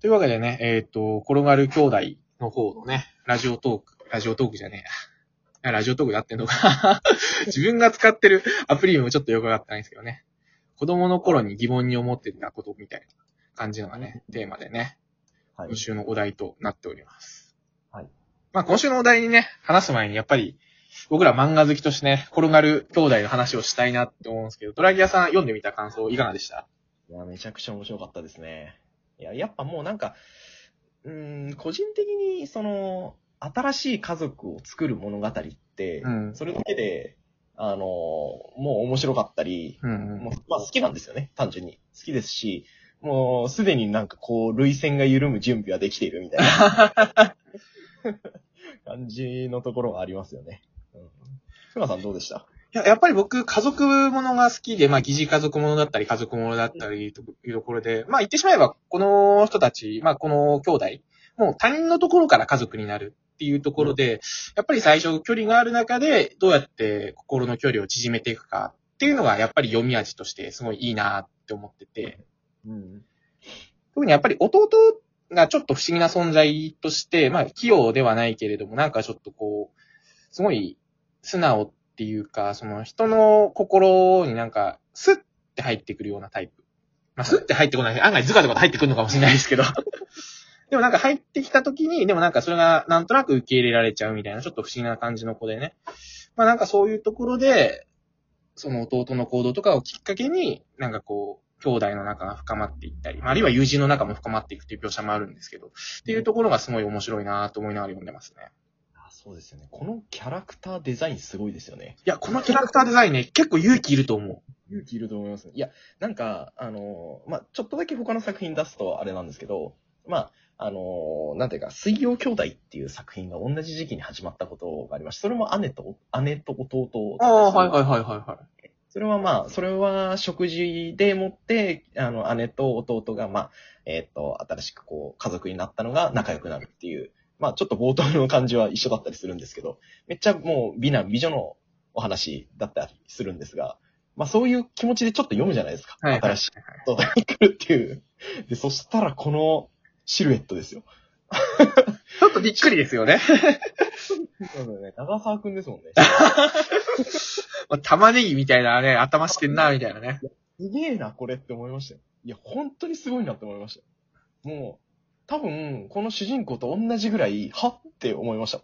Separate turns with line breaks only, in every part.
というわけでね、えっ、と、転がる兄弟の方のね、ラジオトーク、ラジオトークじゃねえや。ラジオトークでやってんのか 自分が使ってるアプリもちょっとよくわかってないんですけどね。子供の頃に疑問に思ってたことみたいな感じのがね、テーマでね、
はい
今。週のお題となっております。
はい。
まあ今週のお題にね、話す前にやっぱり、僕ら漫画好きとしてね、転がる兄弟の話をしたいなって思うんですけど、ドラギアさん読んでみた感想いかがでした？
いや、めちゃくちゃ面白かったですね。いや、やっぱもうなんか、うーん、個人的に、その、新しい家族を作る物語って、
うん
それだけで、あの、もう面白かったり、
うんうん
もうまあ好きなんですよね、単純に。好きですし、もうすでになんかこう、類線が緩む準備はできているみたいな 感じのところはありますよね。うん。ふさんどうでした？
いや、やっぱり僕、家族ものが好きで、まあ、疑似家族ものだったり、家族ものだったり、というところで、まあ、言ってしまえば、この人たち、まあ、この兄弟、もう他人のところから家族になるっていうところで、やっぱり最初距離がある中で、どうやって心の距離を縮めていくかっていうのが、やっぱり読み味としてすごいいいなって思ってて、
うん。
特にやっぱり弟がちょっと不思議な存在として、まあ、器用ではないけれども、なんかちょっとこう、すごい素直っていうか、その人の心になんか、スッって入ってくるようなタイプ。まあ、スッって入ってこない。案外ズカズカと入ってくるのかもしれないですけど。でもなんか入ってきた時に、でもなんかそれがなんとなく受け入れられちゃうみたいな、ちょっと不思議な感じの子でね。まあなんかそういうところで、その弟の行動とかをきっかけに、なんかこう、兄弟の仲が深まっていったり、まああるいは友人の仲も深まっていくという描写もあるんですけど、っていうところがすごい面白いなと思いながら読んでますね。
あそうですよね。このキャラクターデザインすごいですよね。
いや、このキャラクターデザインね、結構勇気いると思
勇気いると思いますね。いや、なんか、あのーまあ、ちょっとだけ他の作品出すとあれなんですけど、まあ、あのーなんていうか、水曜兄弟っていう作品が同じ時期に始まったことがありまして、それも姉と、姉と弟
う。ああ、はいはいはいはいはい。
それはまあ、それは食事でもって、あの、姉と弟が、まあ、えっ、と、新しくこう、家族になったのが仲良くなるっていう、まあ、ちょっと冒頭の感じは一緒だったりするんですけど、めっちゃもう美男美女のお話だったりするんですが、まあ、そういう気持ちでちょっと読むじゃないですか。
はいはい
新しい兄弟に来るっていう。で、そしたらこのシルエットですよ。
ちょっとびっくりですよね。
そうだよね。長沢くんですもんね。
まあ玉ねぎみたいなね、頭してんな、みたいなね。
すげえな、これって思いましたよ。いや、本当にすごいなって思いました。もう、多分、この主人公と同じぐらい、はって思いました。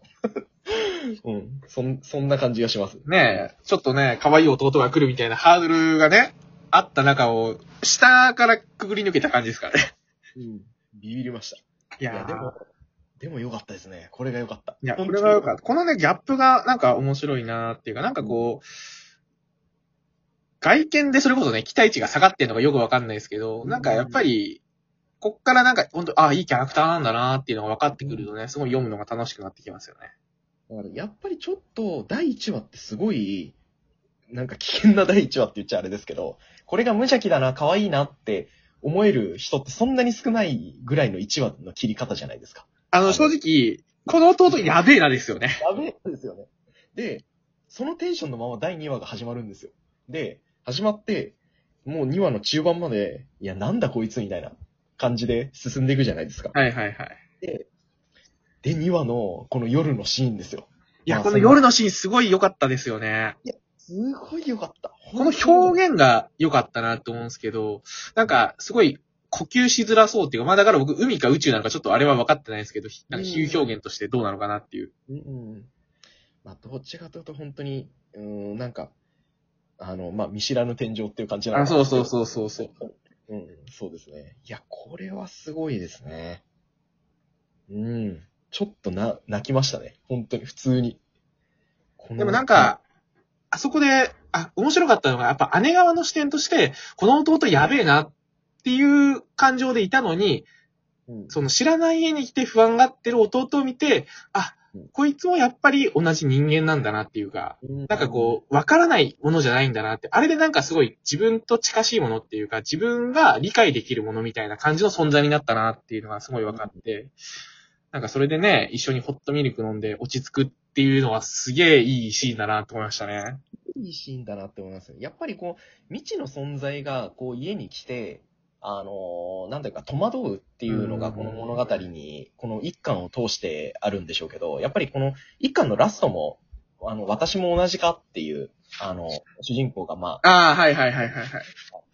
うん。そん、そんな感じがします。
ねえ、ちょっとね、可愛い弟が来るみたいなハードルがね、あった中を、下からくぐり抜けた感じですからね。
うん。ビビりました。
い
いや、でも、でも良かったですね。これが良かった。
いや、これがよかった。このね、ギャップがなんか面白いなっていうか、なんかこう、外見でそれこそね、期待値が下がってんのがよくわかんないですけど、なんかやっぱり、こっからなんか、本当ああ、いいキャラクターなんだなっていうのが分かってくるとね、すごい読むのが楽しくなってきますよね。
だからやっぱりちょっと、第1話ってすごい、なんか危険な第1話って言っちゃあれですけど、これが無邪気だな、可愛いなって思える人ってそんなに少ないぐらいの1話の切り方じゃないですか。
あの、正直、この弟やべえなですよね。
やべえですよね。で、そのテンションのまま第2話が始まるんですよ。で、始まって、もう2話の中盤まで、いや、なんだこいつみたいな感じで進んでいくじゃないですか。
はいはいはい。
で、2話のこの夜のシーンですよ。
いや、
まあ
この夜のシーンすごい良かったですよね。
すごい良かった。
この表現が良かったなと思うんですけど、なんか、すごい、呼吸しづらそうっていうか、まあだから僕、海か宇宙なのかちょっとあれは分かってないですけど、なんか比喩表現としてどうなのかなっていう。
うんうん。まあ、どっちかというと本当に、うーん、なんか、あの、まあ、見知らぬ天井っていう感じなの
あ、そうそうそうそうそう。
う。うん、そうですね。いや、これはすごいですね。うん。ちょっとな、泣きましたね。本当に、普通に。
でもなんか、あそこで、あ、面白かったのが、やっぱ姉側の視点として、この弟やべえなっていう感情でいたのに、
うん、
その知らない家に来て不安がってる弟を見て、あ
うん、
こいつもやっぱり同じ人間なんだなっていうか、
うん
なんかこう、わからないものじゃないんだなって、あれでなんかすごい自分と近しいものっていうか、自分が理解できるものみたいな感じの存在になったなっていうのがすごい分かって、なんかそれでね、一緒にホットミルク飲んで落ち着くっていうのはすげえいいシーンだなと思いましたね。
いいシーンだなって思いますね。やっぱりこう、未知の存在が、こう、家に来て、あの、なんていうか、戸惑うっていうのがこの物語に、この一巻を通してあるんでしょうけど、やっぱりこの一巻のラストも、あの、私も同じかっていう、あの、主人公がまあ、
ああ、はいはいはいはいはい。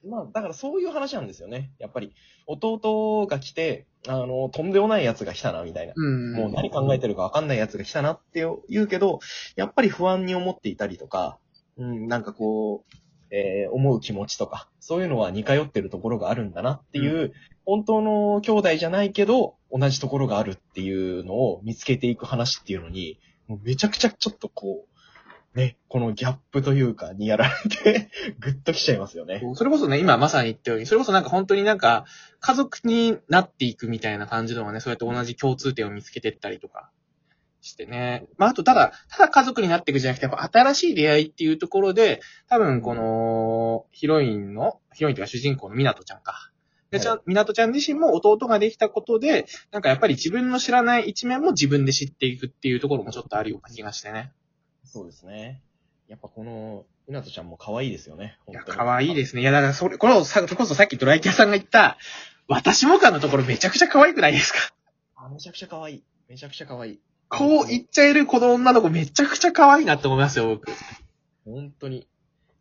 まあ、だからそういう話なんですよね。やっぱり、弟が来て、あの、とんでもない奴が来たな、みたいな。
うん。
もう何考えてるか分かんない奴が来たなって言うけど、やっぱり不安に思っていたりとか、うん、なんかこう、えー思う気持ちとか、そういうのは似通ってるところがあるんだなっていう、本当の兄弟じゃないけど、同じところがあるっていうのを見つけていく話っていうのに、もうめちゃくちゃちょっとこう、ね、このギャップというか、にやられて、ぐっと来ちゃいますよね。
それこそね、今まさに言ったように、それこそなんか本当になんか、家族になっていくみたいな感じのがね、そうやって同じ共通点を見つけてったりとかしてね。まあ、あと、ただ、ただ家族になっていくじゃなくて、新しい出会いっていうところで、多分この、ヒロインの、ヒロインというか主人公の港ちゃんか。で、ちゃん、港ちゃん自身も弟ができたことで、なんかやっぱり自分の知らない一面も自分で知っていくっていうところもちょっとあるような気がしてね。
そうですね。やっぱこの、みなとちゃんも可愛いですよね。
いや、可愛いですね。いや、だからそれ、これをさ、それこそさっきドライキャさんが言った、私も感のところめちゃくちゃ可愛くないですか？
あ、めちゃくちゃ可愛い。めちゃくちゃ可愛い。
こう言っちゃえるこの女の子めちゃくちゃ可愛いなって思いますよ、僕。
本当に。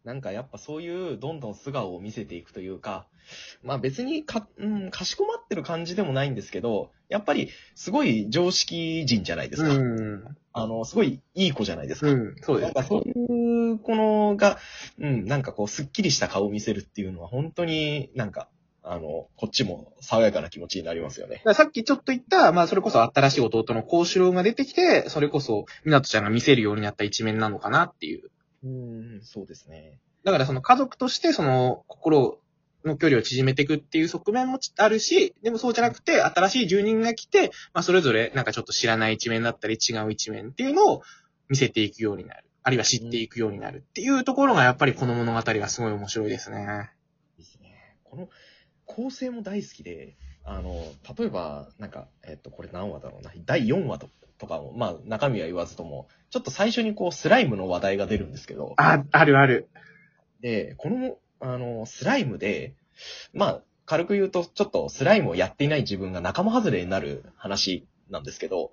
なんかやっぱそういうどんどん素顔を見せていくというか、まあ別にか、うん、かしこまってる感じでもないんですけど、やっぱりすごい常識人じゃないですか。
うん。
あの、すごいいい子じゃないですか。
うん、そうです。
なんかそういう子のが、うん、なんかこう、すっきりした顔を見せるっていうのは、本当になんか、あの、こっちも爽やかな気持ちになりますよね。
さっきちょっと言った、まあそれこそ新しい弟の幸四郎が出てきて、それこそ、みなとちゃんが見せるようになった一面なのかなっていう。
うん、そうですね。
だからその家族としてその心の距離を縮めていくっていう側面もあるし、でもそうじゃなくて新しい住人が来て、まあそれぞれなんかちょっと知らない一面だったり違う一面っていうのを見せていくようになる。あるいは知っていくようになるっていうところがやっぱりこの物語がすごい面白いですね。
ですね。この構成も大好きで、あの、例えば、なんか、えっと、これ何話だろうな。第4話ととかも、まあ、中身は言わずとも、ちょっと最初にこう、スライムの話題が出るんですけど、
あ、あるある。
で、この、あの、スライムで、まあ、軽く言うと、ちょっとスライムをやっていない自分が仲間外れになる話なんですけど、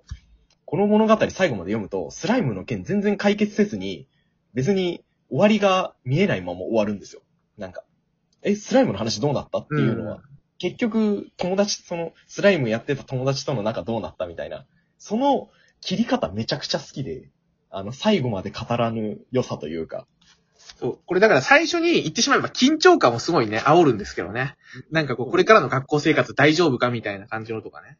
この物語最後まで読むと、スライムの件全然解決せずに、別に終わりが見えないまま終わるんですよ。なんか、え、スライムの話どうなったっていうのは、
うん
結局、友達、その、スライムやってた友達との仲どうなったみたいな、その切り方めちゃくちゃ好きで、あの、最後まで語らぬ良さというか、
そう。これだから最初に言ってしまえば緊張感をすごいね、煽るんですけどね。なんかこう、これからの学校生活大丈夫かみたいな感じのとかね。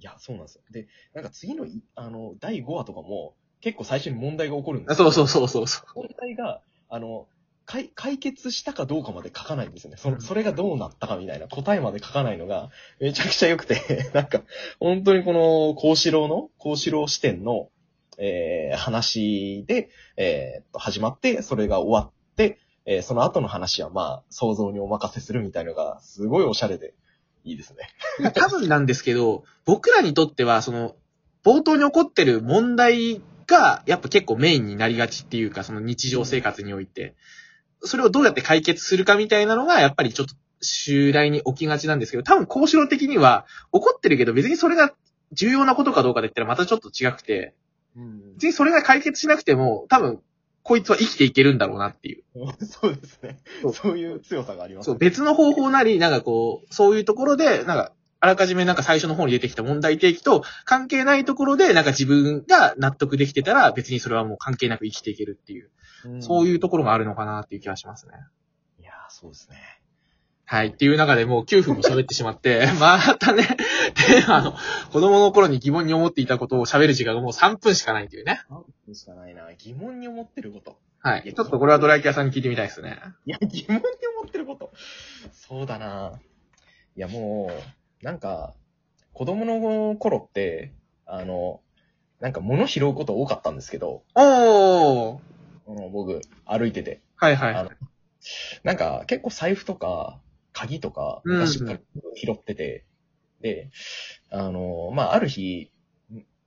いや、そうなんですよ。で、なんか次のい、あの、第5話とかも、結構最初に問題が起こるんですよ。
そうそうそうそうそう。
問題が、あの、解解決したかどうかまで書かないんですよね。そ
うん
それがどうなったかみたいな答えまで書かないのが、めちゃくちゃ良くて、なんか、本当にこの、幸四郎の、幸四郎視点の、えー、話で、えー始まって、それが終わって、えーその後の話はまあ、想像にお任せするみたいのが、すごいおしゃれで、いいですね。
多分なんですけど、僕らにとっては、その、冒頭に起こってる問題が、やっぱ結構メインになりがちっていうか、その日常生活において、それをどうやって解決するかみたいなのが、やっぱりちょっと襲来に起きがちなんですけど、多分、交渉的には、起こってるけど、別にそれが重要なことかどうかで言ったらまたちょっと違くて、
うん
別にそれが解決しなくても、多分、こいつは生きていけるんだろうなっていう。
そうですね
そう。
そういう強さがあります
そう、別の方法なり、なんかこう、そういうところで、なんか、あらかじめなんか最初の方に出てきた問題提起と関係ないところで、なんか自分が納得できてたら、別にそれはもう関係なく生きていけるっていう、そういうところがあるのかなっていう気がしますね。
いやー、そうですね。
はい。っていう中でもう9分も喋ってしまって、またね、テーマの子供の頃に疑問に思っていたことを喋る時間がもう3分しかないというね。
何分しかないな。疑問に思ってること。
はい。ちょっとこれはドライキャさんに聞いてみたいですね。
いや、疑問に思ってること。そうだな。いや、もう、なんか、子供の頃って、あの、なんか物拾うこと多かったんですけど、
おー。
あの僕、歩いてて。
はいはい
あのなんか、結構財布とか、鍵とか、
うん
昔から拾ってて、で、あの、まあ、ある日、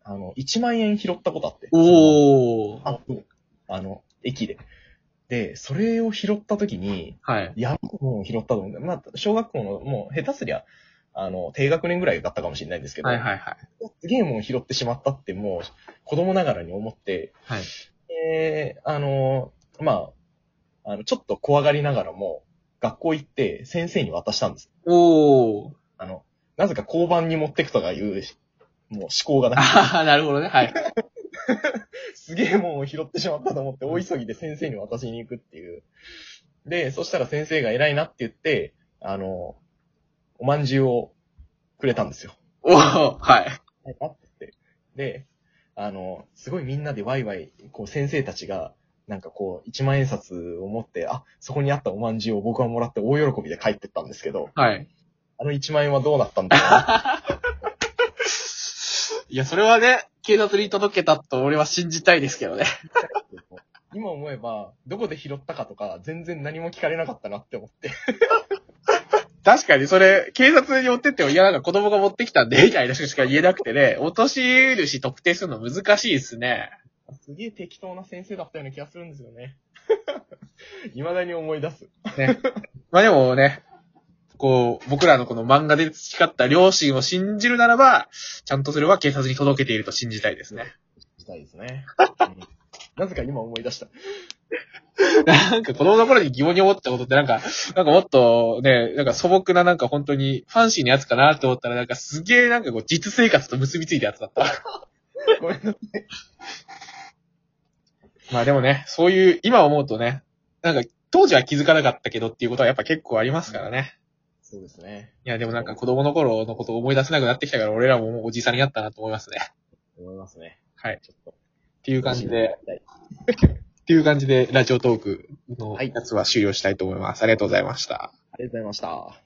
あの、1万円拾ったことあって。
おー。
あ、あの、駅で。で、それを拾った時に、
はい。
やばいもんを拾ったと思うんだよ。まあ、小学校の、もう下手すりゃ、あの、低学年ぐらいだったかもしれないんですけど、
はいはいはい。
すげえもん拾ってしまったってもう、子供ながらに思って、
はい。
えー、あの、まあ、あの、ちょっと怖がりながらも、学校行って先生に渡したんです。
おー。
あの、なぜか交番に持ってくとかいう、もう思考がなくて、
ああ、なるほどね。はい。
すげえもんを拾ってしまったと思って、大急ぎで先生に渡しに行くっていう。で、そしたら先生が偉いなって言って、あの、おまんじゅうをくれたんですよ。
おー。はい。
はい、あって。で、あの、すごいみんなでワイワイ、こう先生たちが、なんかこう、一万円札を持って、あ、そこにあったおまんじゅうを僕はもらって大喜びで帰ってったんですけど、
はい。
あの一万円はどうなったんだろうな。
いや、それはね、警察に届けたと俺は信じたいですけどね。
今思えば、どこで拾ったかとか、全然何も聞かれなかったなって思って。
確かにそれ、警察に持ってっても、いやなんか子供が持ってきたんで、みたいなしか言えなくてね、落とし主特定するの難しいですね。
すげえ適当な先生だったような気がするんですよね。未だに思い出す。
まあでもね、こう、僕らのこの漫画で培った両親を信じるならば、ちゃんとそれは警察に届けていると信じたいですね。
したいですね。うん なぜか今思い出した。
なんか子供の頃に疑問に思ったことってなんか、なんかもっとね、なんか素朴ななんか本当にファンシーなやつかなって思ったらなんかすげえなんかこう実生活と結びついたやつだった。
ごめんなさい。
まあでもね、そういう、今思うとね、なんか当時は気づかなかったけどっていうことはやっぱ結構ありますからね。
そうですね。
いやでもなんか子供の頃のことを思い出せなくなってきたから俺らももうおじさんになったなと思いますね。
思いますね。
はい。っ
ちょっと。
ていう感じで、
はい。
っていう感じでラジオトークの
はい
やつは終了したいと思います。ありがとうございました。
ありがとうございました。